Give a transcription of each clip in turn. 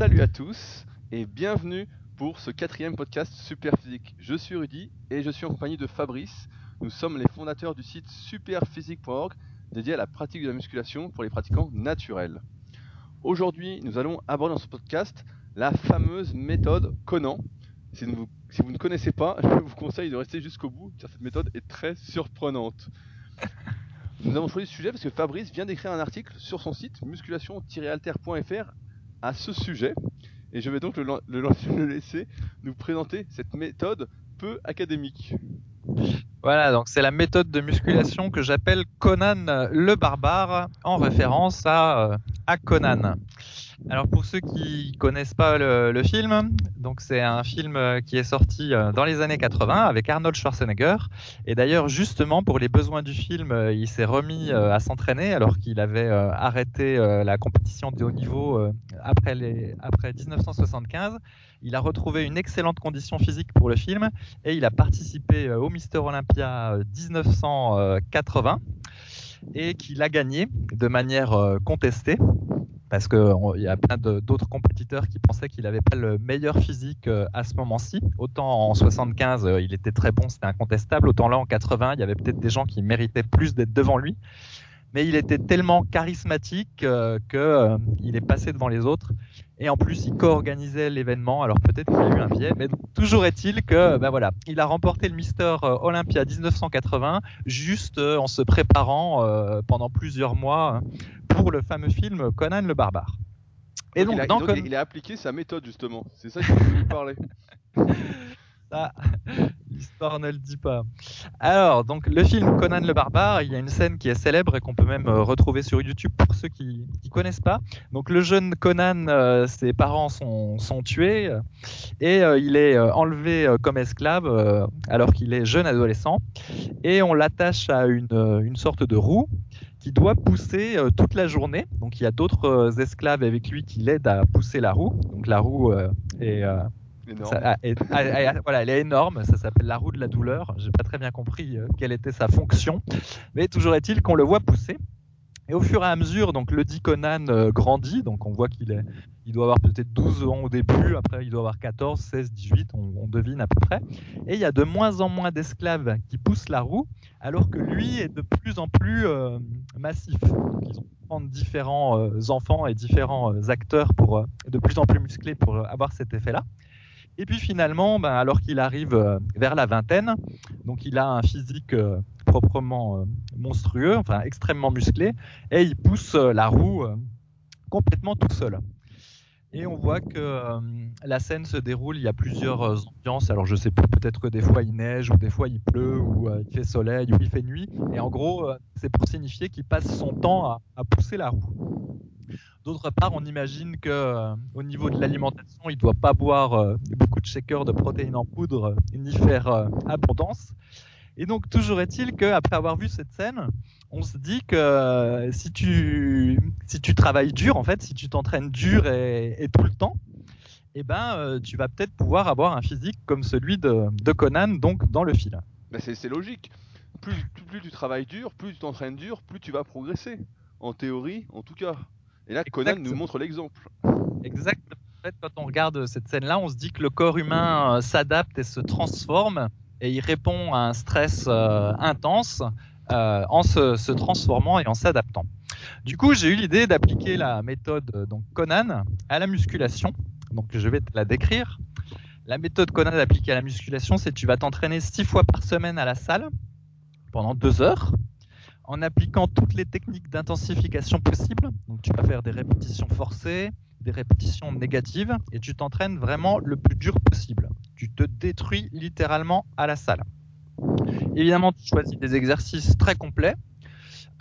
Salut à tous et bienvenue pour ce quatrième podcast Super Physique. Je suis Rudy et je suis en compagnie de Fabrice. Nous sommes les fondateurs du site superphysique.org dédié à la pratique de la musculation pour les pratiquants naturels. Aujourd'hui, nous allons aborder dans ce podcast la fameuse méthode Conan. Si vous, si vous ne connaissez pas, je vous conseille de rester jusqu'au bout car cette méthode est très surprenante. Nous avons choisi ce sujet parce que Fabrice vient d'écrire un article sur son site musculation-alter.fr à ce sujet. Et je vais donc le, laisser nous présenter cette méthode peu académique. Voilà, donc c'est la méthode de musculation que j'appelle Conan le barbare en référence à, à Conan. Alors pour ceux qui connaissent pas le, film, donc c'est un film qui est sorti dans les années 80 avec Arnold Schwarzenegger. Et d'ailleurs justement pour les besoins du film, il s'est remis à s'entraîner alors qu'il avait arrêté la compétition de haut niveau après, après 1975. Il a retrouvé une excellente condition physique pour le film et il a participé au Mister Olympia 1980 et qu'il a gagné de manière contestée parce qu'il y a plein d'autres compétiteurs qui pensaient qu'il n'avait pas le meilleur physique à ce moment-ci. Autant en 75, il était très bon, c'était incontestable. Autant là, en 80, il y avait peut-être des gens qui méritaient plus d'être devant lui. Mais il était tellement charismatique euh, qu'il est passé devant les autres. Et en plus, il co-organisait l'événement. Alors peut-être qu'il a eu un biais, mais toujours est-il que, ben voilà, il a remporté le Mister Olympia 1980 juste en se préparant euh, pendant plusieurs mois pour le fameux film Conan le barbare. Et donc, donc, il, a, donc Con... il, a, appliqué sa méthode justement. C'est ça que je voulais parler. L'histoire ne le dit pas. Alors, donc le film Conan le barbare, il y a une scène qui est célèbre et qu'on peut même retrouver sur YouTube pour ceux qui ne connaissent pas. Donc le jeune Conan, euh, ses parents sont, tués et euh, il est enlevé euh, comme esclave alors qu'il est jeune adolescent et on l'attache à une, sorte de roue qui doit pousser euh, toute la journée. Donc il y a d'autres euh, esclaves avec lui qui l'aident à pousser la roue. Donc la roue euh, est, ça, est, voilà, elle est énorme. Ça s'appelle la roue de la douleur. J'ai pas très bien compris quelle était sa fonction, mais toujours est-il qu'on le voit pousser. Et au fur et à mesure, donc le dit Conan grandit, donc on voit qu'il il doit avoir peut-être 12 ans au début, après il doit avoir 14, 16, 18, on, on devine à peu près. Et il y a de moins en moins d'esclaves qui poussent la roue, alors que lui est de plus en plus euh, massif. Ils ont différents euh, enfants et différents euh, acteurs pour de plus en plus musclés pour avoir cet effet-là. Et puis finalement, ben, alors qu'il arrive vers la vingtaine, donc il a un physique proprement monstrueux, enfin extrêmement musclé, et il pousse la roue complètement tout seul. Et on voit que euh, la scène se déroule, il y a plusieurs euh, ambiances. Alors je sais plus, peut-être que des fois il neige, ou des fois il pleut, ou euh, il fait soleil, ou il fait nuit. Et en gros, c'est pour signifier qu'il passe son temps à, pousser la roue. D'autre part, on imagine que au niveau de l'alimentation, il doit pas boire beaucoup de shakers de protéines en poudre, ni faire abondance. Et donc toujours est-il qu'après avoir vu cette scène, on se dit que si tu, si tu travailles dur, en fait, si tu t'entraînes dur et, tout le temps, eh ben, euh, tu vas peut-être pouvoir avoir un physique comme celui de, Conan, donc dans le fil. Ben c'est logique. Plus, tu travailles dur, plus tu t'entraînes dur, plus tu vas progresser. En théorie, en tout cas. Et là, Conan nous montre l'exemple. Exactement. En fait, quand on regarde cette scène-là, on se dit que le corps humain euh, s'adapte et se transforme et il répond à un stress euh, intense euh, en se, se, transformant et en s'adaptant. Du coup, j'ai eu l'idée d'appliquer la méthode euh, donc Conan à la musculation. Donc, je vais te la décrire. La méthode Conan appliquée à la musculation, c'est que tu vas t'entraîner six fois par semaine à la salle pendant deux heures en appliquant toutes les techniques d'intensification possibles. Donc, tu vas faire des répétitions forcées, des répétitions négatives et tu t'entraînes vraiment le plus dur possible. Tu te détruis littéralement à la salle. Évidemment, tu choisis des exercices très complets.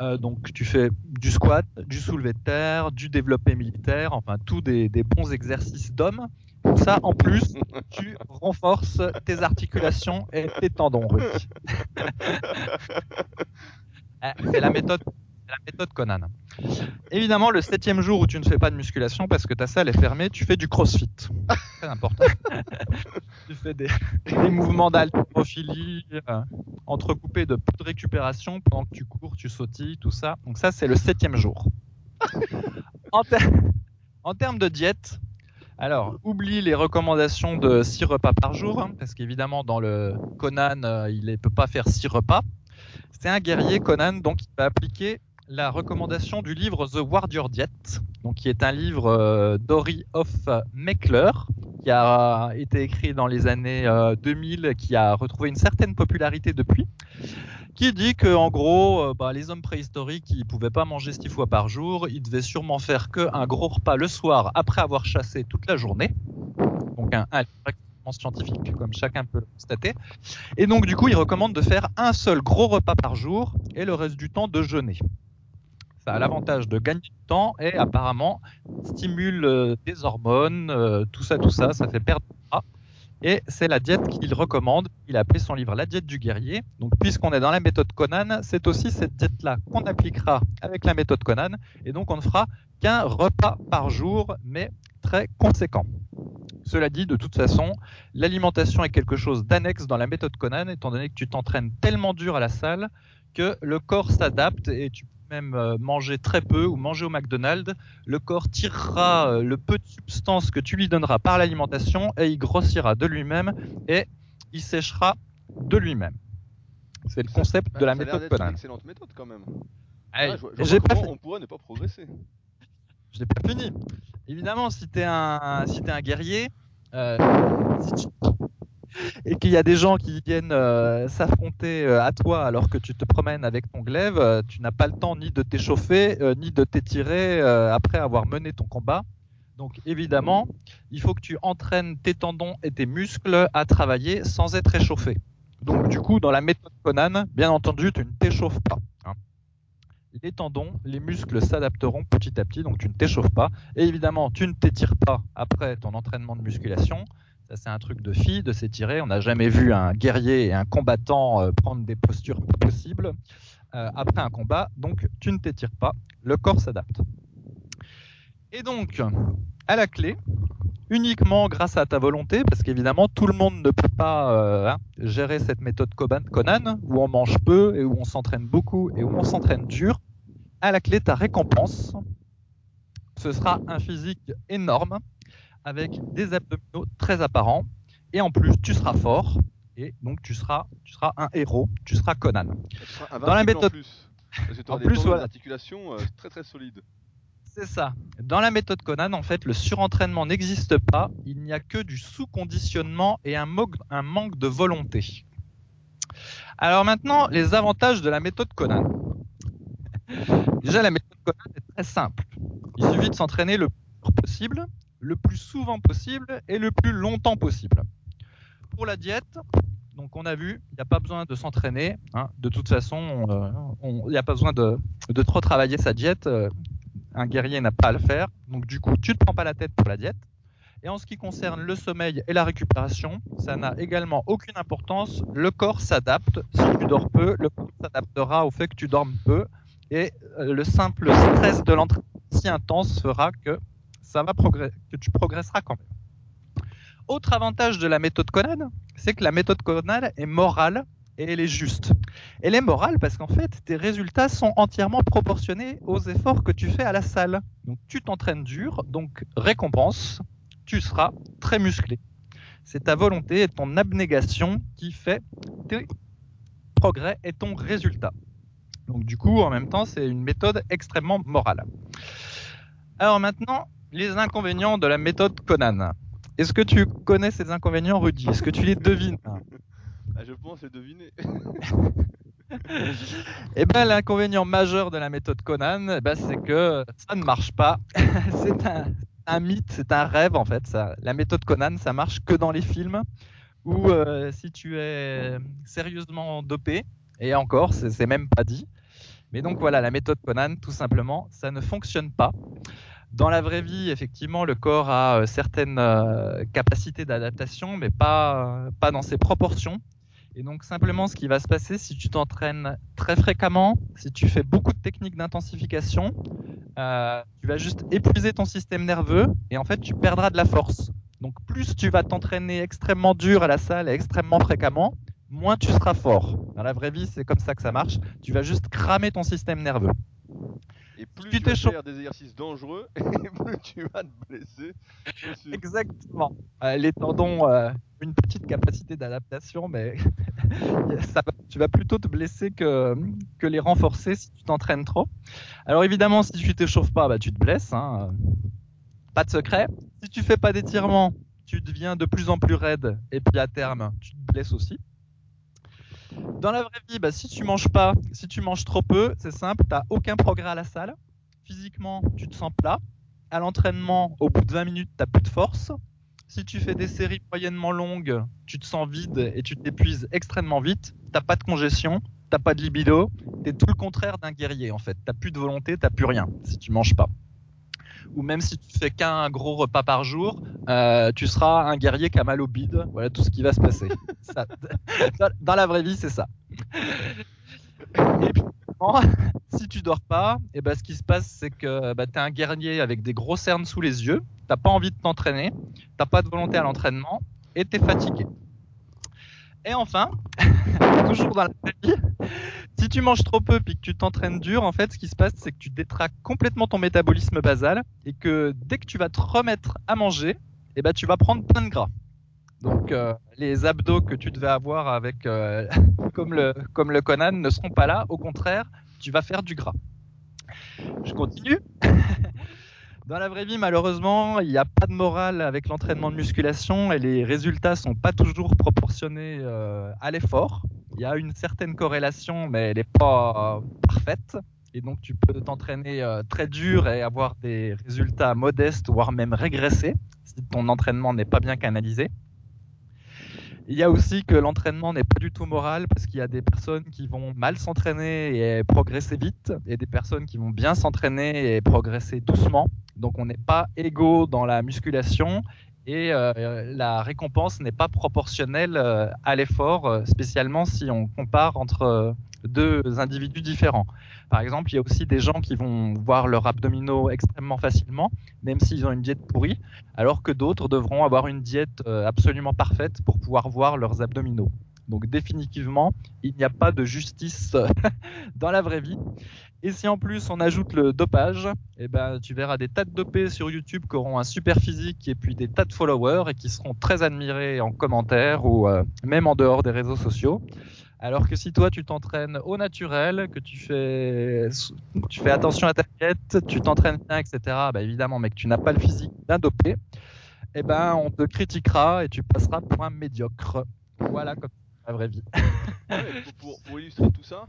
Euh, donc, tu fais du squat, du soulevé de terre, du développé militaire, enfin, tous des, des bons exercices d'homme. Pour ça, en plus, tu renforces tes articulations et tes tendons, C'est la méthode la méthode Conan. Évidemment, le septième jour où tu ne fais pas de musculation parce que ta salle est fermée, tu fais du crossfit. C'est important. tu fais des, des mouvements d'haltérophilie euh, entrecoupés de peu de récupération pendant que tu cours, tu sautilles, tout ça. Donc ça, c'est le septième jour. En, ter en termes de diète, Alors, oublie les recommandations de 6 repas par jour, hein, parce qu'évidemment, dans le Conan, euh, il ne peut pas faire 6 repas. C'est un guerrier, Conan, donc il va appliquer la recommandation du livre The Warrior Diet, donc qui est un livre euh, d'Ori of Meckler, qui a été écrit dans les années 2000, qui a retrouvé une certaine popularité depuis, qui dit que en gros, euh, bah, les hommes préhistoriques, ils pouvaient pas manger six fois par jour, ils devaient sûrement faire que un gros repas le soir après avoir chassé toute la journée. Donc un scientifique, comme chacun peut le constater. Et donc du coup, il recommande de faire un seul gros repas par jour et le reste du temps de jeûner. Ça a l'avantage de gagner du temps et apparemment stimule euh, des hormones, euh, tout ça, tout ça, ça fait perdre du gras. Et c'est la diète qu'il recommande. Il a appelé son livre La diète du guerrier. Donc, puisqu'on est dans la méthode Conan, c'est aussi cette diète-là qu'on appliquera avec la méthode Conan. Et donc, on ne fera qu'un repas par jour, mais très conséquent. Cela dit, de toute façon, l'alimentation est quelque chose d'annexe dans la méthode Conan, étant donné que tu t'entraînes tellement dur à la salle que le corps s'adapte et tu même euh, manger très peu ou manger au McDonald's, le corps tirera euh, le peu de substance que tu lui donneras par l'alimentation et il grossira de lui-même et il séchera de lui-même. C'est le concept Bah, de la ça méthode d'être une Conan. excellente méthode quand même. Ah, je vois- je j'ai pas on pourrait ne pas progresser. je l'ai pas fini. Évidemment, si t'es un, guerrier, euh, tu- et qu'il y a des gens qui viennent euh, s'affronter euh, à toi alors que tu te promènes avec ton glaive, tu n'as pas le temps ni de t'échauffer, ni de t'étirer après avoir mené ton combat. Donc évidemment, il faut que tu entraînes tes tendons et tes muscles à travailler sans être échauffé. Donc du coup, dans la méthode Conan, bien entendu, tu ne t'échauffes pas. Les tendons, les muscles s'adapteront petit à petit, donc tu ne t'échauffes pas. Et évidemment, tu ne t'étires pas après ton entraînement de musculation. Ça, c'est un truc de fille, de s'étirer. On n'a jamais vu un guerrier et un combattant euh, prendre des postures possibles euh, après un combat. Donc, tu ne t'étires pas. Le corps s'adapte. Et donc, à la clé, uniquement grâce à ta volonté, parce qu'évidemment, tout le monde ne peut pas euh, hein, gérer cette méthode Conan, où on mange peu et où on s'entraîne beaucoup et où on s'entraîne dur. À la clé, ta récompense, ce sera un physique énorme avec des abdominaux très apparents. Et en plus, tu seras fort. Et donc, tu seras, tu seras un héros. Tu seras Conan. Dans la 28 en méthode- plus. Parce que tu En auras des plus, voilà. d'articulation euh, très très solides. C'est ça. Dans la méthode Conan, en fait, le surentraînement n'existe pas. Il n'y a que du sous-conditionnement et un, manque de volonté. Alors maintenant, les avantages de la méthode Conan. Déjà, la méthode Conan est très simple. Il suffit de s'entraîner le plus possible, le plus souvent possible et le plus longtemps possible. Pour la diète, donc on a vu, il n'y a pas besoin de s'entraîner. hein. De toute façon, euh, il n'y a pas besoin de, de trop travailler sa diète. Un guerrier n'a pas à le faire. Donc du coup, tu ne te prends pas la tête pour la diète. Et en ce qui concerne le sommeil et la récupération, ça n'a également aucune importance. Le corps s'adapte. Si tu dors peu, le corps s'adaptera au fait que tu dormes peu. Et euh, le simple stress de l'entraînement si intense fera que ça va que tu progresseras quand même. Autre avantage de la méthode Conan, c'est que la méthode Conan est morale et elle est juste. Elle est morale parce qu'en fait, tes résultats sont entièrement proportionnés aux efforts que tu fais à la salle. Donc tu t'entraînes dur, donc récompense, tu seras très musclé. C'est ta volonté et ton abnégation qui fait tes progrès et ton résultat. Donc du coup, en même temps, c'est une méthode extrêmement morale. Alors maintenant, les inconvénients de la méthode Conan. Est-ce que tu connais ces inconvénients, Rudy? Est-ce que tu les devines? Ah, je pense les deviner. Eh ben, l'inconvénient majeur de la méthode Conan, eh ben, c'est que ça ne marche pas. c'est un, mythe, c'est un rêve en fait. La méthode Conan, ça marche que dans les films ou euh, si tu es sérieusement dopé. Et encore, c'est même pas dit. Mais donc voilà, la méthode Conan, tout simplement, ça ne fonctionne pas. Dans la vraie vie, effectivement, le corps a euh, certaines euh, capacités d'adaptation, mais pas, pas dans ses proportions. Et donc simplement ce qui va se passer si tu t'entraînes très fréquemment, si tu fais beaucoup de techniques d'intensification, euh, tu vas juste épuiser ton système nerveux et en fait tu perdras de la force. Donc plus tu vas t'entraîner extrêmement dur à la salle et extrêmement fréquemment, moins tu seras fort. Dans la vraie vie, c'est comme ça que ça marche. Tu vas juste cramer ton système nerveux. Et plus tu tu vas faire des exercices dangereux et plus tu vas te blesser. Exactement. Euh, les tendons ont une petite capacité d'adaptation, mais ça va- tu vas plutôt te blesser que, que les renforcer si tu t'entraînes trop. Alors évidemment, si tu t'échauffes pas, bah, tu te blesses. hein. Pas de secret. Si tu fais pas d'étirement, tu deviens de plus en plus raide et puis à terme, tu te blesses aussi. Dans la vraie vie, bah, si tu manges pas, si tu manges trop peu, c'est simple, tu aucun progrès à la salle. Physiquement, tu te sens plat. À l'entraînement, au bout de 20 minutes, tu plus de force. Si tu fais des séries moyennement longues, tu te sens vide et tu t'épuises extrêmement vite. T'as pas de congestion, t'as pas de libido. T'es tout le contraire d'un guerrier en fait. T'as plus de volonté, t'as plus rien si tu manges pas. Ou même si tu fais qu'un gros repas par jour, euh, tu seras un guerrier qui a mal au bide. Voilà tout ce qui va se passer. Ça- dans- la vraie vie, c'est ça. Et puis, si tu dors pas, et ben, ce qui se passe, c'est que bah, tu es un guerrier avec des gros cernes sous les yeux, t'as pas envie de t'entraîner, t'as pas de volonté à l'entraînement, et tu es fatigué. Et enfin, toujours dans la vraie vie, si tu manges trop peu puis que tu t'entraînes dur, en fait, ce qui se passe, c'est que tu détraques complètement ton métabolisme basal et que dès que tu vas te remettre à manger, eh ben, tu vas prendre plein de gras. Donc, euh, les abdos que tu devais avoir avec, euh, comme, le, Conan ne seront pas là. Au contraire, tu vas faire du gras. Je continue. Dans la vraie vie, malheureusement, il n'y a pas de morale avec l'entraînement de musculation et les résultats sont pas toujours proportionnés euh, à l'effort. Il y a une certaine corrélation, mais elle n'est pas parfaite. Et donc, tu peux t'entraîner euh, très dur et avoir des résultats modestes, voire même régresser, si ton entraînement n'est pas bien canalisé. Il y a aussi que l'entraînement n'est pas du tout moral parce qu'il y a des personnes qui vont mal s'entraîner et progresser vite et des personnes qui vont bien s'entraîner et progresser doucement. Donc on n'est pas égaux dans la musculation et euh, la récompense n'est pas proportionnelle euh, à l'effort, euh, spécialement si on compare entre deux individus différents. Par exemple, il y a aussi des gens qui vont voir leurs abdominaux extrêmement facilement, même s'ils ont une diète pourrie, alors que d'autres devront avoir une diète absolument parfaite pour pouvoir voir leurs abdominaux. Donc définitivement, il n'y a pas de justice dans la vraie vie. Et si en plus on ajoute le dopage, eh ben, tu verras des tas de dopés sur YouTube qui auront un super physique et puis des tas de followers et qui seront très admirés en commentaire ou euh, même en dehors des réseaux sociaux. Alors que si toi tu t'entraînes au naturel, que tu fais, attention à ta diète, tu t'entraînes bien, etc., bah évidemment, mais que tu n'as pas le physique d'un dopé, eh ben, on te critiquera et tu passeras pour un médiocre. Voilà comme la vraie vie. Pour illustrer tout ça,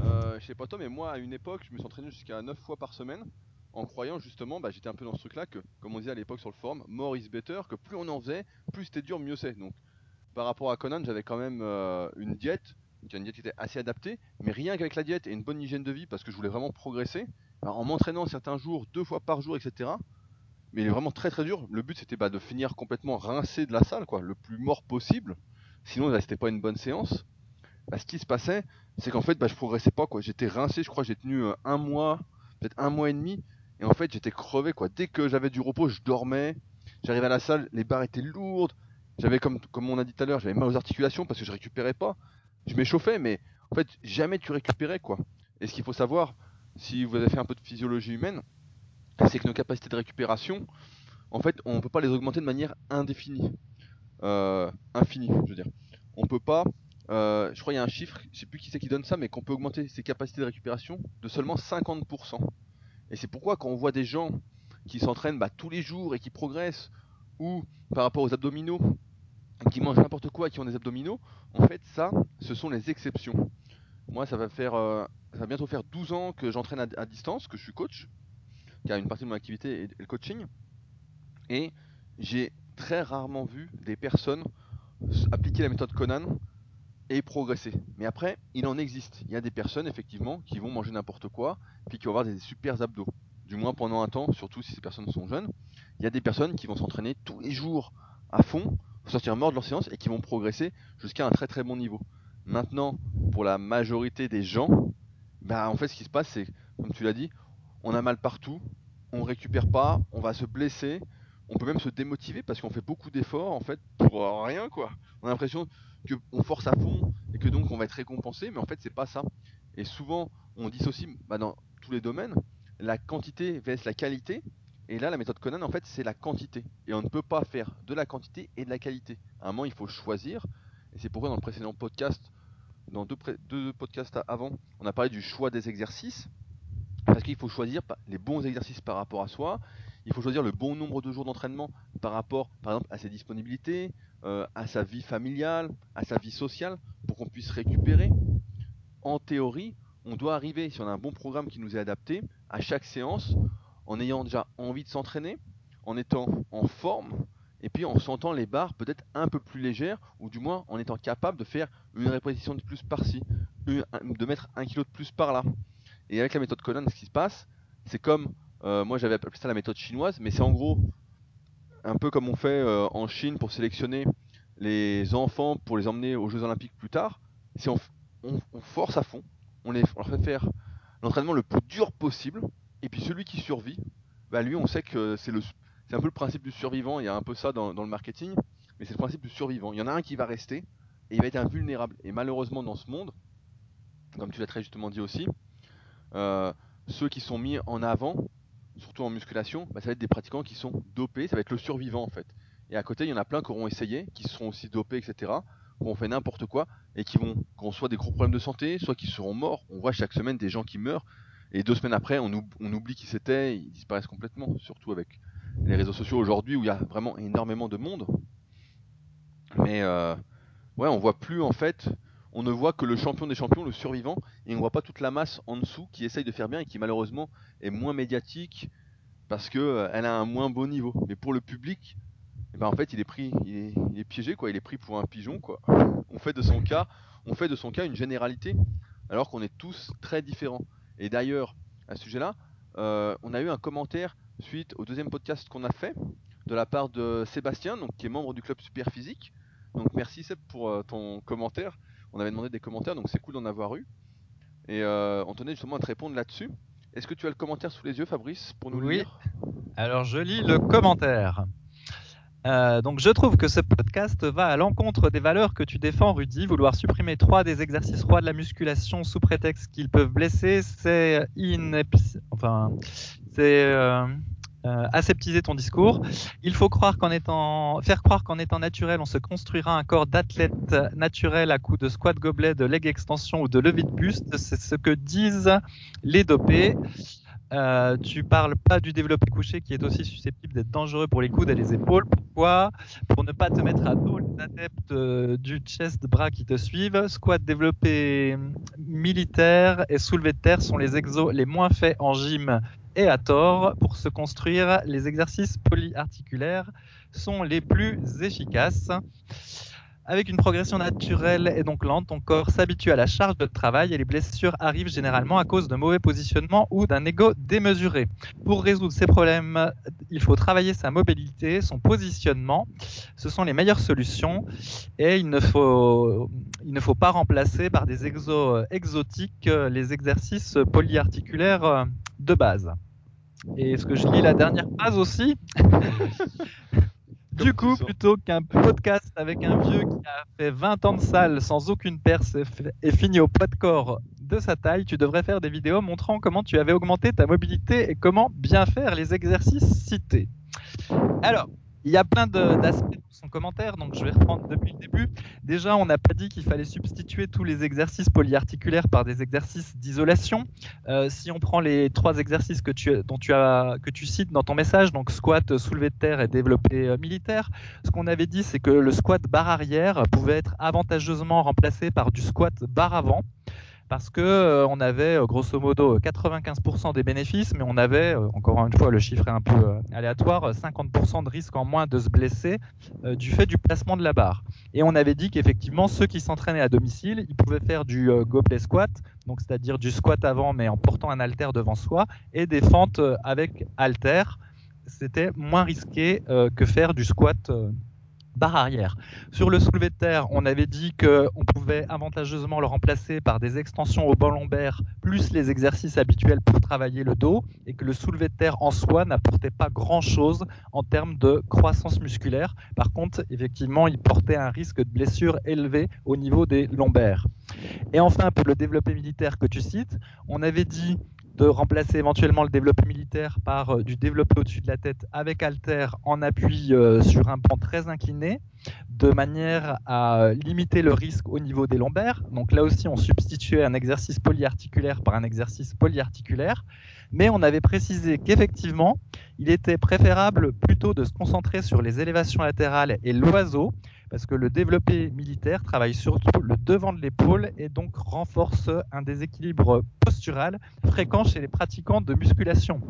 euh, je sais pas toi, mais moi à une époque, je me suis entraîné jusqu'à 9 fois par semaine en croyant justement, bah, j'étais un peu dans ce truc-là que, comme on disait à l'époque sur le forum, more is better, que plus on en faisait, plus c'était dur, mieux c'est. Donc par rapport à Conan, j'avais quand même euh, une diète, une diète qui était assez adaptée, mais rien qu'avec la diète et une bonne hygiène de vie, parce que je voulais vraiment progresser, en m'entraînant certains jours, deux fois par jour, etc. Mais il est vraiment très très dur. Le but c'était bah, de finir complètement rincé de la salle, quoi, le plus mort possible. Sinon, bah, c'était pas une bonne séance. Bah, ce qui se passait, c'est qu'en fait, bah, je progressais pas. J'étais rincé, je crois, j'ai tenu euh, un mois, peut-être un mois et demi, et en fait, j'étais crevé. Dès que j'avais du repos, je dormais. J'arrivais à la salle, les barres étaient lourdes. J'avais, comme, on a dit tout à l'heure, j'avais mal aux articulations parce que je récupérais pas. Je m'échauffais, mais en fait, jamais tu récupérais. Et ce qu'il faut savoir, si vous avez fait un peu de physiologie humaine, c'est que nos capacités de récupération, en fait, on peut pas les augmenter de manière indéfinie. Euh, infinie, je veux dire. On peut pas. Euh, je crois qu'il y a un chiffre, je sais plus qui c'est qui donne ça, mais qu'on peut augmenter ses capacités de récupération de seulement 50%. Et c'est pourquoi quand on voit des gens qui s'entraînent bah, tous les jours et qui progressent, ou par rapport aux abdominaux, qui mangent n'importe quoi et qui ont des abdominaux, en fait ça, ce sont les exceptions. Moi ça va faire, euh, bientôt faire 12 ans que j'entraîne à, distance, que je suis coach, car une partie de mon activité est le coaching, et j'ai très rarement vu des personnes appliquer la méthode Conan et progresser. Mais après, il en existe. Il y a des personnes, effectivement, qui vont manger n'importe quoi, puis qui vont avoir des super abdos. Du moins pendant un temps, surtout si ces personnes sont jeunes. Il y a des personnes qui vont s'entraîner tous les jours à fond, sortir mort de leur séance et qui vont progresser jusqu'à un très très bon niveau. Maintenant, pour la majorité des gens, bah en fait, ce qui se passe, c'est, comme tu l'as dit, on a mal partout, on récupère pas, on va se blesser, on peut même se démotiver parce qu'on fait beaucoup d'efforts en fait pour rien quoi. On a l'impression qu'on force à fond et que donc on va être récompensé, mais en fait c'est pas ça. Et souvent on dissocie bah, dans tous les domaines, la quantité vs la qualité. Et là, la méthode Conan, en fait, c'est la quantité. Et on ne peut pas faire de la quantité et de la qualité. À un moment, il faut choisir. Et c'est pourquoi dans le précédent podcast, dans deux, deux podcasts avant, on a parlé du choix des exercices. Parce qu'il faut choisir les bons exercices par rapport à soi. Il faut choisir le bon nombre de jours d'entraînement par rapport, par exemple, à ses disponibilités, euh, à sa vie familiale, à sa vie sociale, pour qu'on puisse récupérer. En théorie, on doit arriver, si on a un bon programme qui nous est adapté, à chaque séance, en ayant déjà envie de s'entraîner, en étant en forme, et puis en sentant les barres peut-être un peu plus légères, ou du moins en étant capable de faire une répétition de plus par-ci, de mettre un kilo de plus par-là. Et avec la méthode Conan, ce qui se passe, c'est comme, euh, moi j'avais appelé ça la méthode chinoise, mais c'est en gros un peu comme on fait euh, en Chine pour sélectionner les enfants pour les emmener aux Jeux Olympiques plus tard. Si on, force à fond, on, les, leur fait faire l'entraînement le plus dur possible, et puis celui qui survit, bah lui on sait que c'est c'est un peu le principe du survivant, il y a un peu ça dans, le marketing, mais c'est le principe du survivant. Il y en a un qui va rester et il va être invulnérable. Et malheureusement dans ce monde, comme tu l'as très justement dit aussi, euh, ceux qui sont mis en avant, surtout en musculation, bah, ça va être des pratiquants qui sont dopés, ça va être le survivant en fait. Et à côté, il y en a plein qui auront essayé, qui seront aussi dopés, etc., qui ont fait n'importe quoi, et qui vont, ont soit des gros problèmes de santé, soit qui seront morts. On voit chaque semaine des gens qui meurent, et deux semaines après, on, oublie qui c'était, ils disparaissent complètement, surtout avec les réseaux sociaux aujourd'hui où il y a vraiment énormément de monde. Mais euh, ouais, on voit plus en fait, on ne voit que le champion des champions, le survivant, et on voit pas toute la masse en dessous qui essaye de faire bien et qui malheureusement est moins médiatique parce que euh, a un moins beau niveau. Mais pour le public, eh ben en fait, il est pris, il est, piégé quoi, il est pris pour un pigeon quoi. On fait de son cas, on fait de son cas une généralité, alors qu'on est tous très différents. Et d'ailleurs, à ce sujet-là, euh, on a eu un commentaire suite au deuxième podcast qu'on a fait de la part de Sébastien, donc, qui est membre du club Super Physique. Donc merci Seb pour euh, ton commentaire. On avait demandé des commentaires, donc c'est cool d'en avoir eu. Et euh, on tenait justement à te répondre là-dessus. Est-ce que tu as le commentaire sous les yeux, Fabrice, pour nous oui. lire? Alors je lis le commentaire. Euh, donc je trouve que ce podcast va à l'encontre des valeurs que tu défends, Rudy. Vouloir supprimer trois des exercices rois de la musculation sous prétexte qu'ils peuvent blesser, c'est enfin, c'est euh, euh, aseptiser ton discours. Il faut croire qu'en étant, faire croire qu'en étant naturel, on se construira un corps d'athlète naturel à coup de squat gobelet, de leg extension ou de levée de buste. C'est ce que disent les dopés. Euh, tu parles pas du développé couché qui est aussi susceptible d'être dangereux pour les coudes et les épaules. Pourquoi? Pour ne pas te mettre à dos les adeptes euh, du chest bras qui te suivent. Squat développé militaire et soulevé de terre sont les exos les moins faits en gym et à tort. Pour se construire, les exercices polyarticulaires sont les plus efficaces. Avec une progression naturelle et donc lente, ton corps s'habitue à la charge de travail et les blessures arrivent généralement à cause de mauvais positionnement ou d'un ego démesuré. Pour résoudre ces problèmes, il faut travailler sa mobilité, son positionnement. Ce sont les meilleures solutions et il ne faut, il ne faut pas remplacer par des exos exotiques les exercices polyarticulaires de base. Et est-ce que je lis la dernière phrase aussi Du coup, plutôt qu'un podcast avec un vieux qui a fait 20 ans de salle sans aucune perce et fini au poids de corps de sa taille, tu devrais faire des vidéos montrant comment tu avais augmenté ta mobilité et comment bien faire les exercices cités. Alors, il y a plein d'aspects dans son commentaire, donc je vais reprendre depuis le début. Déjà, on n'a pas dit qu'il fallait substituer tous les exercices polyarticulaires par des exercices d'isolation. Euh, si on prend les trois exercices que tu, dont tu cites dans ton message, donc squat, soulevé de terre et développé euh, militaire, ce qu'on avait dit, c'est que le squat barre arrière pouvait être avantageusement remplacé par du squat barre avant parce que euh, on avait euh, grosso modo 95% des bénéfices, mais on avait, euh, encore une fois, le chiffre est un peu aléatoire, 50% de risque en moins de se blesser du fait du placement de la barre. Et on avait dit qu'effectivement, ceux qui s'entraînaient à domicile, ils pouvaient faire du gobelet squat, donc c'est-à-dire du squat avant, mais en portant un halter devant soi, et des fentes avec halter. C'était moins risqué que faire du squat barre arrière. Sur le soulevé de terre, on avait dit qu'on pouvait avantageusement le remplacer par des extensions au banc lombaire plus les exercices habituels pour travailler le dos et que le soulevé de terre en soi n'apportait pas grand-chose en termes de croissance musculaire. Par contre, effectivement, il portait un risque de blessure élevé au niveau des lombaires. Et enfin, pour le développé militaire que tu cites, on avait dit de remplacer éventuellement le développé militaire par du développé au-dessus de la tête avec halter en appui sur un banc très incliné, de manière à limiter le risque au niveau des lombaires. Donc là aussi, on substituait un exercice polyarticulaire par un exercice polyarticulaire, mais on avait précisé qu'effectivement, il était préférable plutôt de se concentrer sur les élévations latérales et l'oiseau, parce que le développé militaire travaille surtout le devant de l'épaule et donc renforce un déséquilibre postural fréquent chez les pratiquants de musculation.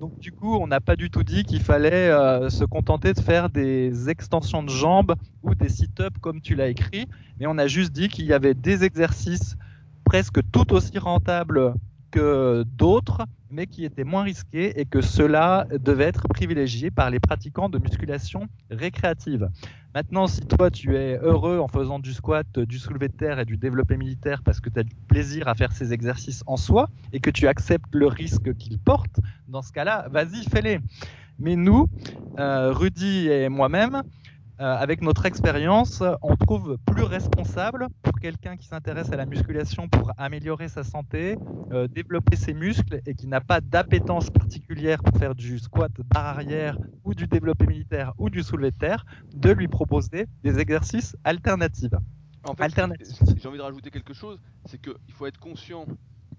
Donc du coup, on n'a pas du tout dit qu'il fallait euh, se contenter de faire des extensions de jambes ou des sit-ups comme tu l'as écrit, mais on a juste dit qu'il y avait des exercices presque tout aussi rentables que d'autres, mais qui étaient moins risqués et que cela devait être privilégié par les pratiquants de musculation récréative. Maintenant, si toi tu es heureux en faisant du squat, du soulevé de terre et du développé militaire parce que tu as du plaisir à faire ces exercices en soi et que tu acceptes le risque qu'ils portent, dans ce cas-là, vas-y, fais-les. Mais nous, euh, Rudy et moi-même, euh, avec notre expérience, on trouve plus responsable pour quelqu'un qui s'intéresse à la musculation pour améliorer sa santé, euh, développer ses muscles et qui n'a pas d'appétence particulière pour faire du squat barre arrière ou du développé militaire ou du soulevé de terre, de lui proposer des exercices alternatifs. En fait, j'ai envie de rajouter quelque chose, c'est qu'il faut être conscient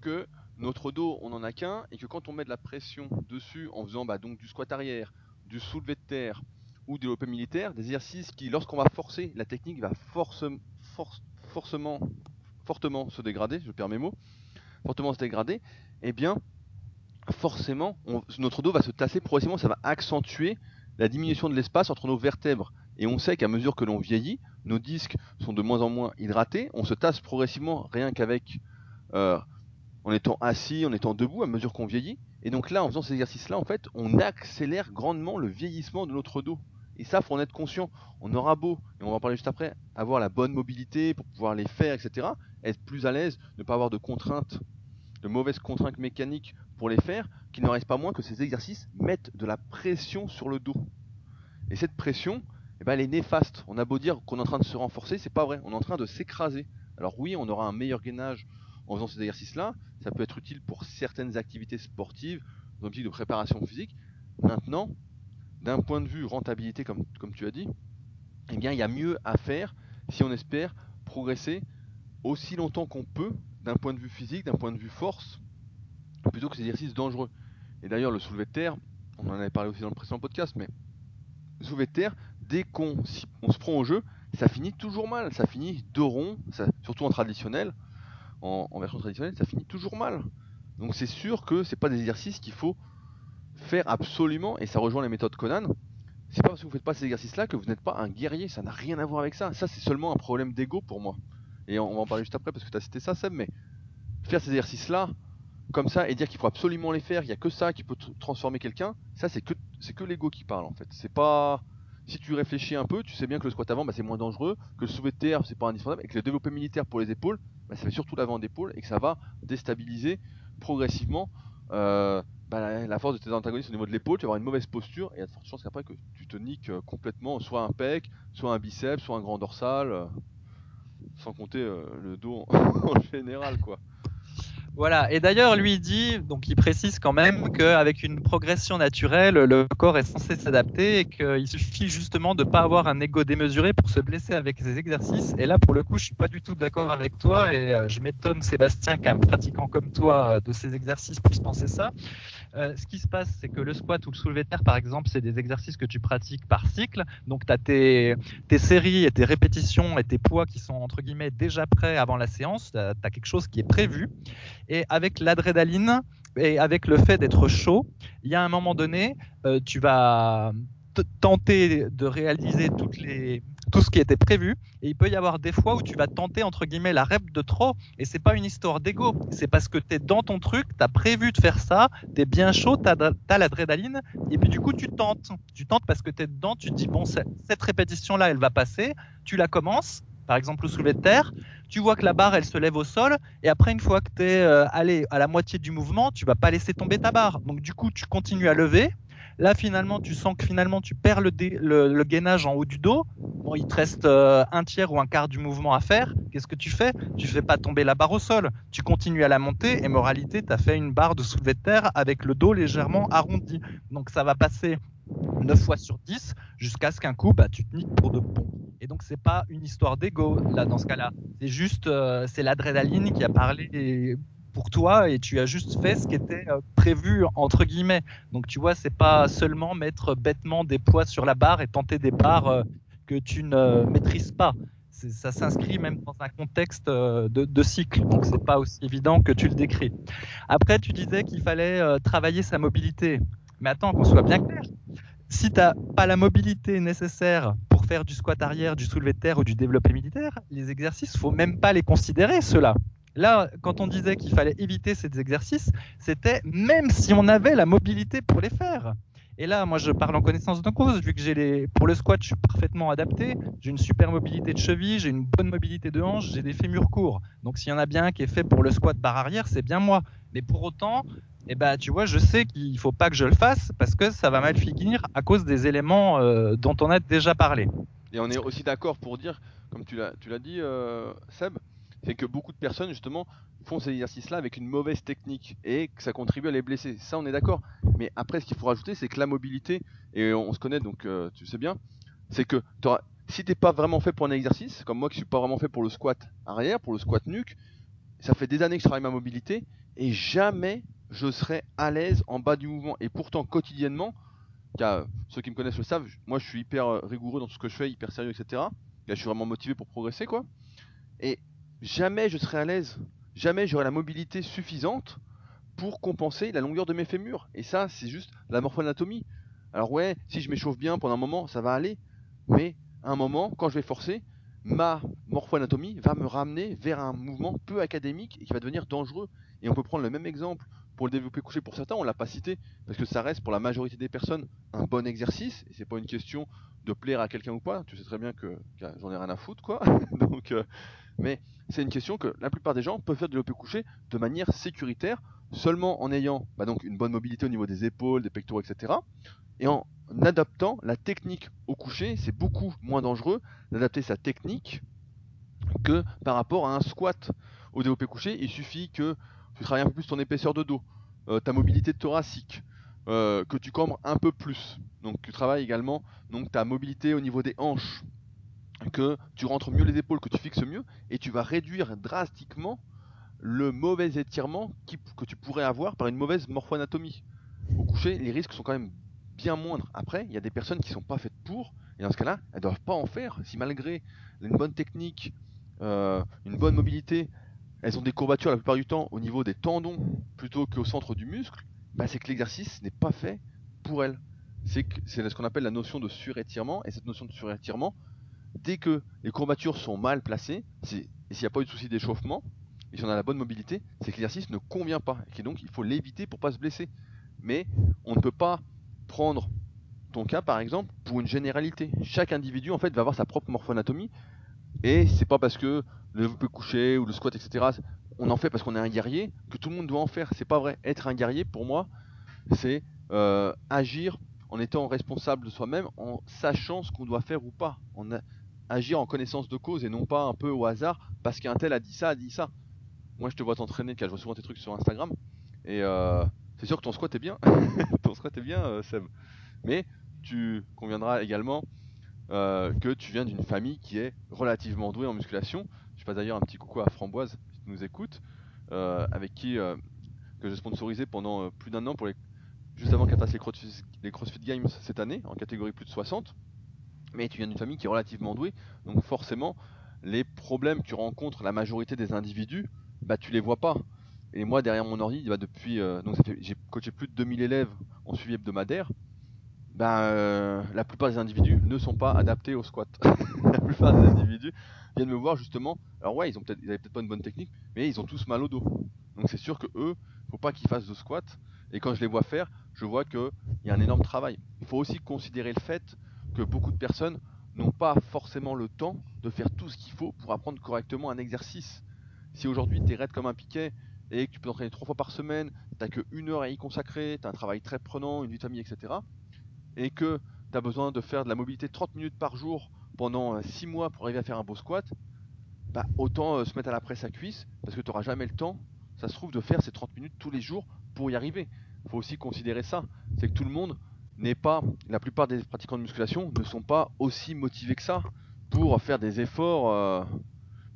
que notre dos, on n'en a qu'un, et que quand on met de la pression dessus en faisant bah, donc du squat arrière, du soulevé de terre, ou développé militaire, des exercices qui, lorsqu'on va forcer, la technique va force, forcément, fortement se dégrader, je perds mes mots, fortement se dégrader, eh bien, forcément, notre dos va se tasser progressivement, ça va accentuer la diminution de l'espace entre nos vertèbres. Et on sait qu'à mesure que l'on vieillit, nos disques sont de moins en moins hydratés, on se tasse progressivement rien qu'avec euh, en étant assis, en étant debout à mesure qu'on vieillit. Et donc là, en faisant ces exercices-là, en fait, on accélère grandement le vieillissement de notre dos. Et ça, faut en être conscient. On aura beau, et on va en parler juste après, avoir la bonne mobilité pour pouvoir les faire, etc. Être plus à l'aise, ne pas avoir de contraintes, de mauvaises contraintes mécaniques pour les faire, qu'il ne reste pas moins que ces exercices mettent de la pression sur le dos. Et cette pression, eh ben, elle est néfaste. On a beau dire qu'on est en train de se renforcer, c'est pas vrai. On est en train de s'écraser. Alors oui, on aura un meilleur gainage en faisant ces exercices-là. Ça peut être utile pour certaines activités sportives, dans de préparation physique. Maintenant, d'un point de vue rentabilité, comme, comme tu as dit, eh bien, il y a mieux à faire si on espère progresser aussi longtemps qu'on peut, d'un point de vue physique, d'un point de vue force, plutôt que ces exercices dangereux. Et d'ailleurs, le soulevé de terre, on en avait parlé aussi dans le précédent podcast, mais le soulevé de terre, dès qu'on se prend au jeu, ça finit toujours mal. Ça finit de rond, surtout en traditionnel, en, version traditionnelle, ça finit toujours mal. Donc c'est sûr que c'est pas des exercices qu'il faut faire absolument, et ça rejoint les méthodes Conan, c'est pas parce que vous faites pas ces exercices-là que vous n'êtes pas un guerrier, ça n'a rien à voir avec ça. Ça, c'est seulement un problème d'ego pour moi. Et on va en parler juste après parce que tu as cité ça, Seb, mais faire ces exercices-là, comme ça, et dire qu'il faut absolument les faire, il n'y a que ça qui peut transformer quelqu'un, ça, c'est que, c'est que l'ego qui parle en fait. C'est pas. Si tu réfléchis un peu, tu sais bien que le squat avant, bah, c'est moins dangereux, que le soulevé de terre, c'est pas indispensable, et que le développé militaire pour les épaules, bah, ça fait surtout l'avant d'épaule, et que ça va déstabiliser progressivement euh, bah, la, force de tes antagonistes au niveau de l'épaule, tu vas avoir une mauvaise posture et il y a de fortes chances qu'après que tu te niques euh, complètement, soit un pec, soit un biceps, soit un grand dorsal, euh, sans compter euh, le dos en général quoi. Voilà, et d'ailleurs, lui dit, donc il précise quand même qu'avec une progression naturelle, le corps est censé s'adapter et qu'il suffit justement de ne pas avoir un ego démesuré pour se blesser avec ces exercices. Et là, pour le coup, je suis pas du tout d'accord avec toi et je m'étonne, Sébastien, qu'un pratiquant comme toi de ces exercices puisse penser ça. Euh, ce qui se passe, c'est que le squat ou le soulevé de terre, par exemple, c'est des exercices que tu pratiques par cycle. Donc, tu as tes, séries et tes répétitions et tes poids qui sont, entre guillemets, déjà prêts avant la séance. Tu as, quelque chose qui est prévu. Et avec l'adrénaline et avec le fait d'être chaud, il y a un moment donné, euh, tu vas tenter de réaliser toutes les, tout ce qui était prévu. Et il peut y avoir des fois où tu vas tenter, entre guillemets, la rep de trop. Et c'est pas une histoire d'ego. C'est parce que tu es dans ton truc, tu as prévu de faire ça, tu es bien chaud, tu as, l'adrénaline. Et puis du coup, tu tentes. Tu tentes parce que tu es dedans, tu te dis, bon, cette répétition-là, elle va passer. Tu la commences. Par exemple, le soulevé de terre, tu vois que la barre elle se lève au sol, et après, une fois que tu es euh, allé à la moitié du mouvement, tu vas pas laisser tomber ta barre. Donc, du coup, tu continues à lever, Là, finalement, tu sens que finalement, tu perds le, gainage en haut du dos. Bon, il te reste euh, un tiers ou un quart du mouvement à faire. Qu'est-ce que tu fais? Tu fais pas tomber la barre au sol. Tu continues à la monter et moralité, tu as fait une barre de soulevé de terre avec le dos légèrement arrondi. Donc ça va passer 9 fois sur 10 jusqu'à ce qu'un coup, bah, tu te niques pour de bon. Et donc, c'est pas une histoire d'ego, là, dans ce cas-là. C'est juste, euh, c'est l'adrénaline qui a parlé pour toi et tu as juste fait ce qui était euh, prévu, entre guillemets. Donc, tu vois, c'est pas seulement mettre bêtement des poids sur la barre et tenter des barres euh, que tu ne maîtrises pas. Ça s'inscrit même dans un contexte de, de cycle, donc c'est pas aussi évident que tu le décris. Après, tu disais qu'il fallait travailler sa mobilité. Mais attends, qu'on soit bien clair, si tu n'as pas la mobilité nécessaire pour faire du squat arrière, du soulevé de terre ou du développé militaire, les exercices, faut même pas les considérer, ceux-là. Là, quand on disait qu'il fallait éviter ces exercices, c'était même si on avait la mobilité pour les faire. Et là, moi, je parle en connaissance de cause, vu que j'ai les, pour le squat, je suis parfaitement adapté. J'ai une super mobilité de cheville, j'ai une bonne mobilité de hanche, j'ai des fémurs courts. Donc, s'il y en a bien un qui est fait pour le squat barre arrière, c'est bien moi. Mais pour autant, eh ben, tu vois, je sais qu'il faut pas que je le fasse parce que ça va mal finir à cause des éléments euh, dont on a déjà parlé. Et on est aussi d'accord pour dire, comme tu l'as, tu l'as dit, euh, Seb, c'est que beaucoup de personnes justement font ces exercices-là avec une mauvaise technique et que ça contribue à les blesser. Ça, on est d'accord. Mais après, ce qu'il faut rajouter, c'est que la mobilité, et on se connaît donc euh, tu sais bien, c'est que si t'es pas vraiment fait pour un exercice, comme moi qui suis pas vraiment fait pour le squat arrière, pour le squat nuque, ça fait des années que je travaille ma mobilité et jamais je serai à l'aise en bas du mouvement. Et pourtant, quotidiennement, car ceux qui me connaissent le savent, moi je suis hyper euh, rigoureux dans tout ce que je fais, hyper sérieux, etc. Là, je suis vraiment motivé pour progresser, quoi. Et jamais je serai à l'aise, jamais j'aurai la mobilité suffisante pour compenser la longueur de mes fémurs. Et ça, c'est juste la morphoanatomie. Alors ouais, si je m'échauffe bien pendant un moment, ça va aller. Mais à un moment, quand je vais forcer, ma morphoanatomie va me ramener vers un mouvement peu académique et qui va devenir dangereux. Et on peut prendre le même exemple pour le développer couché pour certains, on l'a pas cité parce que ça reste pour la majorité des personnes un bon exercice et c'est pas une question de plaire à quelqu'un ou pas. Tu sais très bien que, j'en ai rien à foutre quoi. Euh, mais c'est une question que la plupart des gens peuvent faire du développé couché de manière sécuritaire, seulement en ayant bah, donc une bonne mobilité au niveau des épaules, des pectoraux, etc. Et en adaptant la technique au coucher, c'est beaucoup moins dangereux d'adapter sa technique que par rapport à un squat au développé couché. Il suffit que tu travailles un peu plus ton épaisseur de dos, euh, ta mobilité thoracique, euh, que tu cambres un peu plus. Donc tu travailles également donc ta mobilité au niveau des hanches, que tu rentres mieux les épaules, que tu fixes mieux, et tu vas réduire drastiquement le mauvais étirement que tu pourrais avoir par une mauvaise morphoanatomie. Au coucher, les risques sont quand même bien moindres. Après, il y a des personnes qui ne sont pas faites pour, et dans ce cas-là, elles ne doivent pas en faire. Si malgré une bonne technique, euh, une bonne mobilité, elles ont des courbatures la plupart du temps au niveau des tendons plutôt qu'au centre du muscle, bah, c'est que l'exercice n'est pas fait pour elles. C'est ce qu'on appelle la notion de surétirement, et cette notion de surétirement, dès que les courbatures sont mal placées, et s'il n'y a pas eu de souci d'échauffement, et si on a la bonne mobilité, c'est que l'exercice ne convient pas, et donc il faut l'éviter pour pas se blesser. Mais on ne peut pas prendre ton cas par exemple pour une généralité. Chaque individu en fait va avoir sa propre morphoanatomie, et c'est pas parce que le développé coucher ou le squat, etc. On en fait parce qu'on est un guerrier, que tout le monde doit en faire. C'est pas vrai. Être un guerrier, pour moi, c'est euh, agir en étant responsable de soi-même, en sachant ce qu'on doit faire ou pas. En agir en connaissance de cause et non pas un peu au hasard parce qu'un tel a dit ça, a dit ça. Moi, je te vois t'entraîner, car je vois souvent tes trucs sur Instagram. Et euh, c'est sûr que ton squat est bien. ton squat est bien, euh, Seb. Mais tu conviendras également que tu viens d'une famille qui est relativement douée en musculation je passe d'ailleurs un petit coucou à Framboise qui nous écoute, euh, avec qui euh, que j'ai sponsorisé pendant euh, plus d'un an pour les, juste avant qu'elle fasse les CrossFit, Games cette année en catégorie plus de 60. Mais tu viens d'une famille qui est relativement douée, donc forcément les problèmes que rencontre la majorité des individus, bah tu les vois pas. Et moi derrière mon ordi, bah, depuis donc j'ai coaché plus de 2000 élèves en suivi hebdomadaire. Bah, la plupart des individus ne sont pas adaptés au squat. la plupart des individus viennent me voir justement. Alors ouais, ils ont peut-être, ils peut-être pas une bonne technique, mais ils ont tous mal au dos. Donc c'est sûr que eux, faut pas qu'ils fassent de squat. Et quand je les vois faire, je vois qu'il y a un énorme travail. Il faut aussi considérer le fait que beaucoup de personnes n'ont pas forcément le temps de faire tout ce qu'il faut pour apprendre correctement un exercice. Si aujourd'hui tu es raide comme un piquet et que tu peux t'entraîner trois fois par semaine, tu n'as que une heure à y consacrer, tu as un travail très prenant, une vitamine, etc. et que tu as besoin de faire de la mobilité 30 minutes par jour pendant 6 mois pour arriver à faire un beau squat, bah, autant se mettre à la presse à cuisse parce que tu n'auras jamais le temps, ça se trouve, de faire ces 30 minutes tous les jours pour y arriver. Il faut aussi considérer ça, c'est que tout le monde n'est pas, la plupart des pratiquants de musculation ne sont pas aussi motivés que ça pour faire des efforts,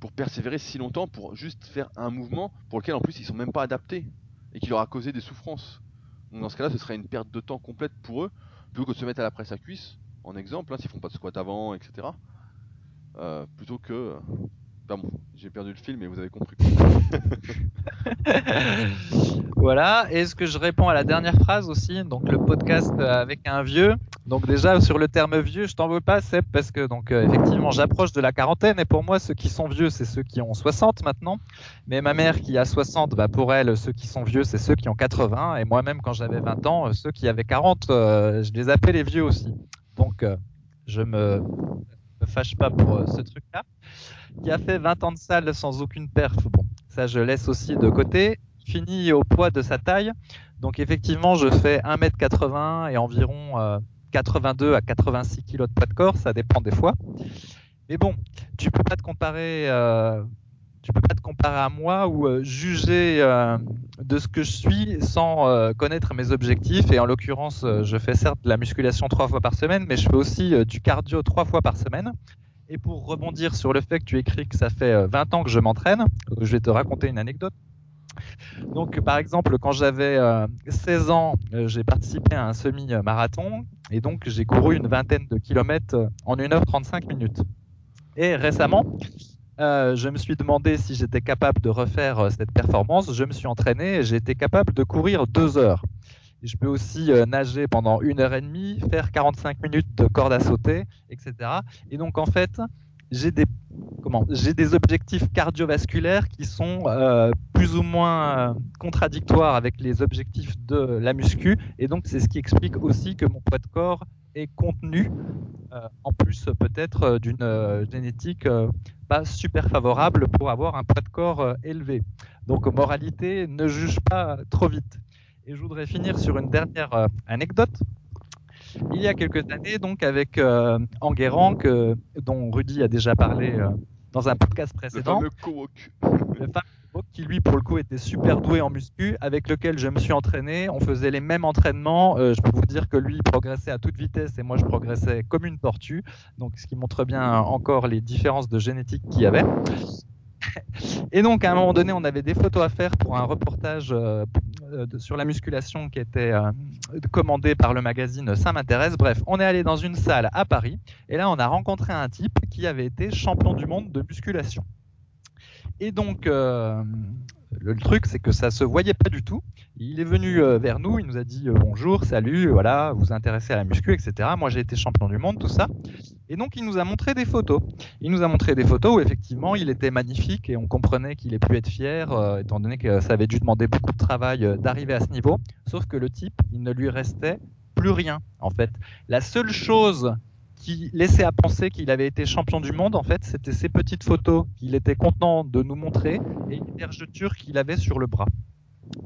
pour persévérer si longtemps, pour juste faire un mouvement pour lequel en plus ils sont même pas adaptés et qui leur a causé des souffrances. Dans ce cas-là, ce serait une perte de temps complète pour eux, plutôt que de se mettre à la presse à cuisse, en exemple, hein, s'ils font pas de squat avant, etc. Euh, plutôt que. Bon, j'ai perdu le fil, mais vous avez compris. voilà. Est-ce que je réponds à la dernière phrase aussi? Donc le podcast avec un vieux. Donc déjà sur le terme vieux, je t'en veux pas, Seb, parce que donc euh, effectivement j'approche de la quarantaine et pour moi ceux qui sont vieux c'est ceux qui ont 60 maintenant. Mais ma mère qui a 60, bah pour elle ceux qui sont vieux c'est ceux qui ont 80 et moi-même quand j'avais 20 ans ceux qui avaient 40, euh, je les appelais les vieux aussi. Donc euh, je me, me fâche pas pour ce truc-là. Qui a fait 20 ans de salle sans aucune perf, bon ça je laisse aussi de côté fini au poids de sa taille. Donc effectivement, je fais 1m80 et environ 82 euh, à 86 kg de poids de corps, ça dépend des fois. Mais bon, tu peux pas te comparer, euh, peux pas te comparer à moi ou euh, juger de ce que je suis sans connaître mes objectifs. Et en l'occurrence, je fais certes de la musculation trois fois par semaine, mais je fais aussi du cardio trois fois par semaine. Et pour rebondir sur le fait que tu écris que ça fait 20 ans que je m'entraîne, je vais te raconter une anecdote. Donc, par exemple, quand j'avais 16 euh, ans, euh, j'ai participé à un semi-marathon et donc j'ai couru une vingtaine de kilomètres euh, en 1h35 minutes. Et récemment, je me suis demandé si j'étais capable de refaire cette performance. Je me suis entraîné et j'ai capable de courir deux heures. Je peux aussi nager pendant une heure et demie, faire 45 minutes de corde à sauter, etc. Et donc, en fait, j'ai des objectifs cardiovasculaires qui sont euh, plus ou moins euh, contradictoires avec les objectifs de la muscu et donc c'est ce qui explique aussi que mon poids de corps est contenu euh, en plus peut-être d'une génétique pas super favorable pour avoir un poids de corps élevé. Donc moralité, ne juge pas trop vite. Et je voudrais finir sur une dernière anecdote il y a quelques années, donc avec euh, Enguerrand, que, dont Rudy a déjà parlé euh, dans un podcast précédent. Le fameux Le fameux qui lui, pour le coup, était super doué en muscu, avec lequel je me suis entraîné. On faisait les mêmes entraînements. Euh, je peux vous dire que lui progressait à toute vitesse et moi je progressais comme une tortue. Donc, ce qui montre bien encore les différences de génétique qu'il y avait. Et donc, à un moment donné, on avait des photos à faire pour un reportage euh, sur la musculation qui était euh, commandé par le magazine Ça m'intéresse. Bref, on est allé dans une salle à Paris et là, on a rencontré un type qui avait été champion du monde de musculation. Et donc, euh, le truc, c'est que ça se voyait pas du tout. Il est venu vers nous, il nous a dit bonjour, salut, voilà, vous vous intéressez à la muscu, etc. Moi, j'ai été champion du monde, tout ça. Et donc, il nous a montré des photos. Il nous a montré des photos où effectivement, il était magnifique et on comprenait qu'il ait pu être fier, euh, étant donné que ça avait dû demander beaucoup de travail d'arriver à ce niveau. Sauf que le type, il ne lui restait plus rien, en fait. La seule chose qui laissait à penser qu'il avait été champion du monde, en fait, c'était ces petites photos qu'il était content de nous montrer et une vergeture qu'il avait sur le bras.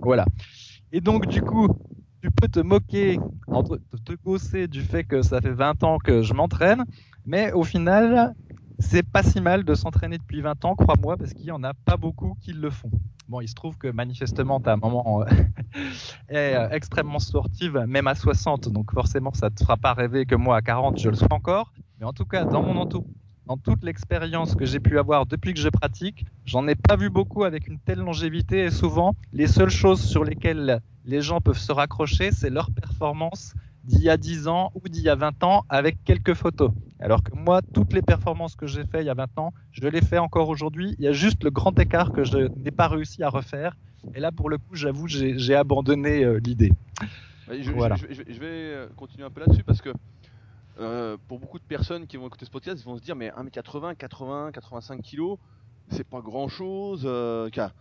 Voilà. Et donc, du coup, tu peux te moquer, te gosser du fait que ça fait 20 ans que je m'entraîne, mais au final, c'est pas si mal de s'entraîner depuis 20 ans, crois-moi, parce qu'il y en a pas beaucoup qui le font. Bon, il se trouve que manifestement, ta maman euh, est euh, extrêmement sportive, même à 60, donc forcément, ça te fera pas rêver que moi, à 40, je le sois encore. Mais en tout cas, dans mon entourage, dans toute l'expérience que j'ai pu avoir depuis que je pratique, j'en ai pas vu beaucoup avec une telle longévité et souvent, les seules choses sur lesquelles les gens peuvent se raccrocher, c'est leur performance d'il y a 10 ans ou d'il y a 20 ans avec quelques photos. Alors que moi, toutes les performances que j'ai fait il y a 20 ans, je les fais encore aujourd'hui. Il y a juste le grand écart que je n'ai pas réussi à refaire. Et là, pour le coup, j'avoue, j'ai abandonné euh, l'idée. Je, voilà. je, vais euh, continuer un peu là-dessus parce que euh, pour beaucoup de personnes qui vont écouter ce podcast, ils vont se dire mais 1m80, 80, 85 kg, c'est pas grand-chose. car,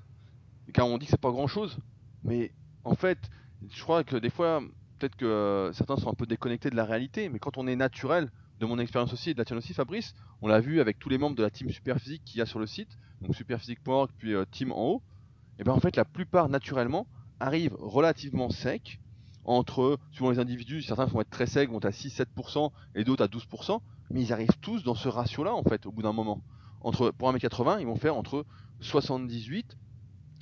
car on dit que c'est pas grand-chose, mais en fait, je crois que des fois, peut-être que certains sont un peu déconnectés de la réalité, mais quand on est naturel, de mon expérience aussi et de la tienne aussi, Fabrice, on l'a vu avec tous les membres de la team Superphysique qu'il y a sur le site, donc superphysique.org puis team en haut, et bien en fait la plupart naturellement arrivent relativement secs, entre, suivant les individus, certains vont être très secs, vont à 6-7% et d'autres à 12%, mais ils arrivent tous dans ce ratio-là en fait, au bout d'un moment. Entre, pour 1m80, ils vont faire entre 78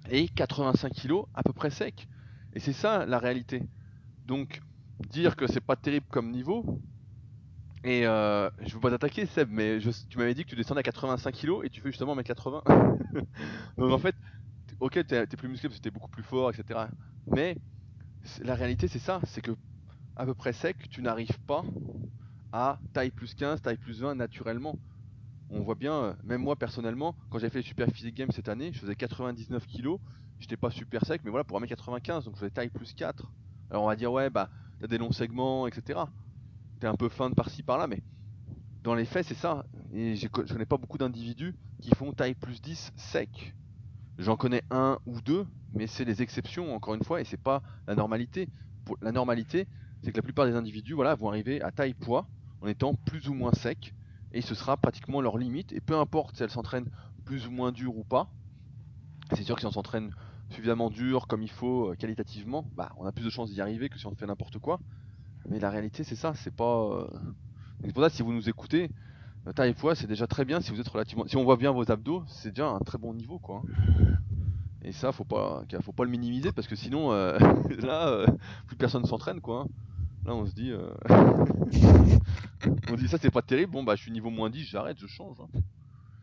et 85 kg à peu près secs. Et c'est ça la réalité. Donc, dire que c'est pas terrible comme niveau, et euh, je veux pas t'attaquer Seb, mais tu m'avais dit que tu descendais à 85 kg et tu fais justement 1m80. Donc en fait, ok, t'es es plus musclé parce que t'es beaucoup plus fort, etc. Mais la réalité c'est ça, c'est que à peu près sec, tu n'arrives pas à taille plus 15, taille plus 20 naturellement. On voit bien, euh, même moi personnellement, quand j'ai fait les Super Physique Games cette année, je faisais 99 kg, j'étais pas super sec, mais voilà, pour 1m95, donc je faisais taille plus 4. Alors on va dire, ouais, bah, t'as des longs segments, etc. T'es un peu fin de par-ci par-là, mais dans les faits, c'est ça. Et je connais pas beaucoup d'individus qui font taille plus 10 sec. J'en connais un ou deux, mais c'est les exceptions, encore une fois, et c'est pas la normalité. La normalité, c'est que la plupart des individus voilà, vont arriver à taille poids en étant plus ou moins secs, et ce sera pratiquement leur limite. Et peu importe si elles s'entraînent plus ou moins dur ou pas, c'est sûr que si on s'entraîne suffisamment dur, comme il faut, euh, qualitativement, bah, on a plus de chances d'y arriver que si on fait n'importe quoi. Mais la réalité, c'est ça, c'est pas. Euh, c'est pour ça, si vous nous écoutez, taille poids, c'est déjà très bien si vous êtes relativement. Si on voit bien vos abdos, c'est déjà un très bon niveau, quoi. Et ça, faut pas, faut pas le minimiser parce que sinon, euh, là, euh, plus personne s'entraîne, quoi. Là, on se dit, euh, on dit ça, c'est pas terrible. Bon, bah, je suis niveau moins 10, j'arrête, je change. Hein.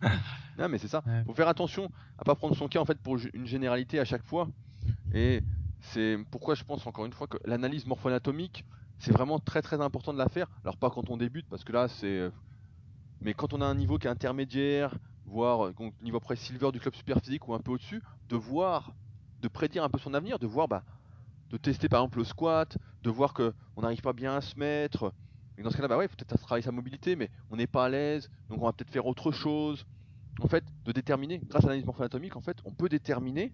non, mais c'est ça. Faut faire attention à pas prendre son cas en fait pour une généralité à chaque fois. Et c'est pourquoi je pense encore une fois que l'analyse morpho-anatomique, c'est vraiment très très important de la faire. Alors pas quand on débute parce que là, c'est mais quand on a un niveau qui est intermédiaire, voire euh, niveau après silver du club super physique ou un peu au-dessus, de voir, de prédire un peu son avenir, de voir, bah, de tester par exemple le squat, de voir qu'on n'arrive pas bien à se mettre. Et dans ce cas-là, bah ouais, peut-être travailler sa mobilité, mais on n'est pas à l'aise, donc on va peut-être faire autre chose. En fait, de déterminer, grâce à l'analyse morpho-anatomique, en fait, on peut déterminer,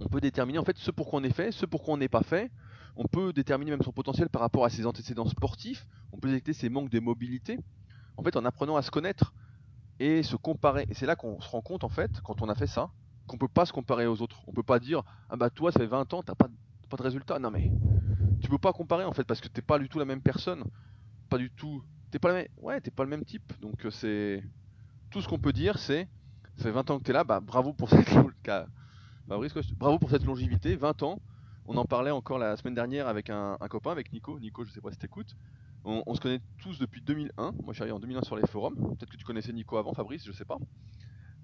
on peut déterminer en fait ce pour quoi on est fait, ce pour quoi on n'est pas fait. On peut déterminer même son potentiel par rapport à ses antécédents sportifs. On peut détecter ses manques de mobilité en fait, en apprenant à se connaître et se comparer. Et c'est là qu'on se rend compte, en fait, quand on a fait ça, qu'on peut pas se comparer aux autres. On peut pas dire, ah bah toi, ça fait 20 ans, t'as pas, pas de résultat. Non mais, tu peux pas comparer, en fait, parce que t'es pas du tout la même personne. Pas du tout. T'es pas, même... ouais, pas le même type. Donc, euh, c'est. Tout ce qu'on peut dire, c'est, ça fait 20 ans que t'es là, bah bravo pour cette. bravo pour cette longévité, 20 ans. On en parlait encore la semaine dernière avec un, copain, avec Nico. Nico, je sais pas si t'écoutes. On, se connaît tous depuis 2001. Moi, je suis arrivé en 2001 sur les forums. Peut-être que tu connaissais Nico avant, Fabrice, je sais pas.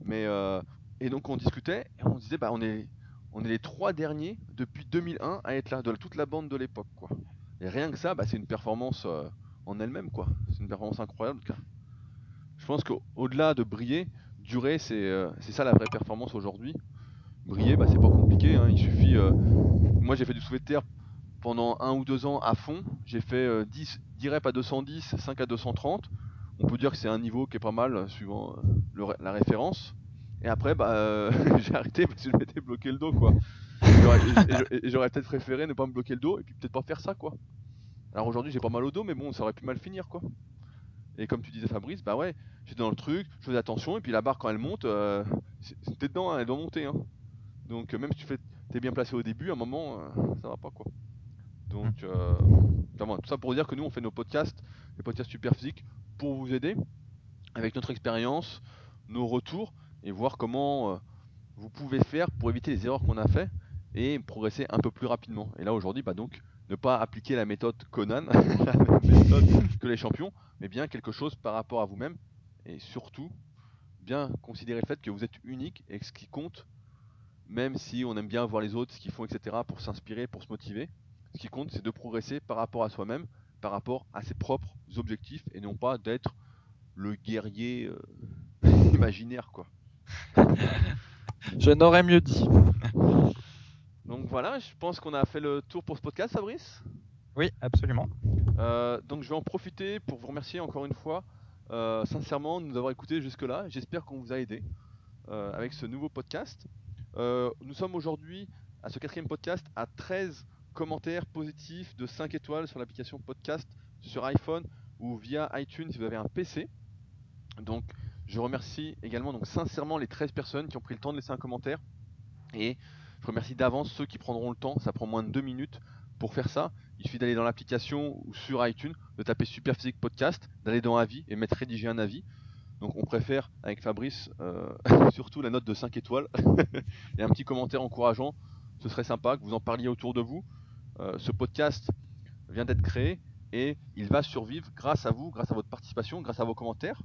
Mais euh, et donc on discutait et on disait bah on est on est les trois derniers depuis 2001 à être là de toute la bande de l'époque quoi. Et rien que ça, bah, c'est une performance euh, en elle-même quoi. C'est une performance incroyable. Je pense qu'au-delà de briller, durer, euh, c'est ça la vraie performance aujourd'hui. Briller, bah, c'est pas compliqué. Hein. Il suffit. moi, j'ai fait du soulevé de terre pendant un ou deux ans à fond. J'ai fait 10, 10 reps à 210, 5 à 230. On peut dire que c'est un niveau qui est pas mal euh, suivant euh, la référence. Et après, bah, euh, j'ai arrêté parce que je m'étais bloqué le dos, quoi. Et j'aurais peut-être préféré ne pas me bloquer le dos et puis peut-être pas faire ça, quoi. Alors aujourd'hui, j'ai pas mal au dos, mais bon, ça aurait pu mal finir, quoi. Et comme tu disais, Fabrice, bah ouais, j'étais dans le truc, je faisais attention, et puis la barre, quand elle monte, euh, t'es dedans, hein, elle doit monter. Hein. Donc même si tu fais, t'es bien placé au début, à un moment, ça va pas, quoi. Donc, euh, tout ça pour dire que nous, on fait nos podcasts, les podcasts super physiques, pour vous aider avec notre expérience, nos retours et voir comment euh, vous pouvez faire pour éviter les erreurs qu'on a fait et progresser un peu plus rapidement. Et là, aujourd'hui, bah donc, ne pas appliquer la méthode Conan, la même méthode que les champions, mais bien quelque chose par rapport à vous-même et surtout bien considérer le fait que vous êtes unique et que ce qui compte, même si on aime bien voir les autres, ce qu'ils font, etc., pour s'inspirer, pour se motiver, ce qui compte, c'est de progresser par rapport à soi-même, par rapport à ses propres objectifs, et non pas d'être le guerrier euh, imaginaire, quoi. je n'aurais mieux dit. Donc voilà, je pense qu'on a fait le tour pour ce podcast, Fabrice. Oui, absolument. Euh, donc je vais en profiter pour vous remercier encore une fois, euh, sincèrement, de nous avoir écoutés jusque-là. J'espère qu'on vous a aidé avec ce nouveau podcast. nous sommes aujourd'hui à ce quatrième podcast à 13 commentaires positifs de 5 étoiles sur l'application podcast sur iPhone ou via iTunes si vous avez un PC. Donc je remercie également donc sincèrement les 13 personnes qui ont pris le temps de laisser un commentaire et je remercie d'avance ceux qui prendront le temps, ça prend moins de 2 minutes Pour faire ça, il suffit d'aller dans l'application ou sur iTunes, de taper Superphysique Podcast, d'aller dans Avis et mettre rédiger un avis. Donc on préfère avec Fabrice euh, surtout la note de 5 étoiles et un petit commentaire encourageant. Ce serait sympa que vous en parliez autour de vous. Euh, ce podcast vient d'être créé et il va survivre grâce à vous, grâce à votre participation, grâce à vos commentaires.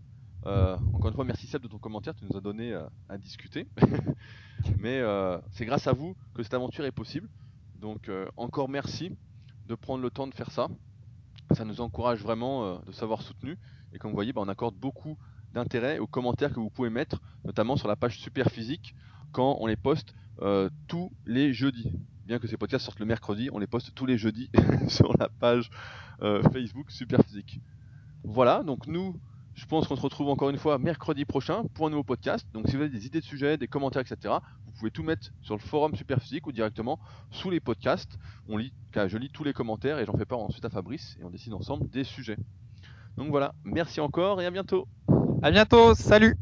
Euh, encore une fois, merci Seb de ton commentaire, tu nous as donné à discuter. Mais c'est grâce à vous que cette aventure est possible. Donc encore merci de prendre le temps de faire ça. Ça nous encourage vraiment de savoir soutenu. Et comme vous voyez, bah, on accorde beaucoup d'intérêt aux commentaires que vous pouvez mettre, notamment sur la page Super Physique, quand on les poste euh, tous les jeudis. Bien que ces podcasts sortent le mercredi, on les poste tous les jeudis sur la page euh, Facebook Super Physique. Voilà, donc nous, je pense qu'on se retrouve encore une fois mercredi prochain pour un nouveau podcast. Donc si vous avez des idées de sujets, des commentaires, etc., vous pouvez tout mettre sur le forum Super Physique ou directement sous les podcasts. On lit, je lis tous les commentaires et j'en fais part ensuite à Fabrice et on décide ensemble des sujets. Donc voilà, merci encore et à bientôt. À bientôt, salut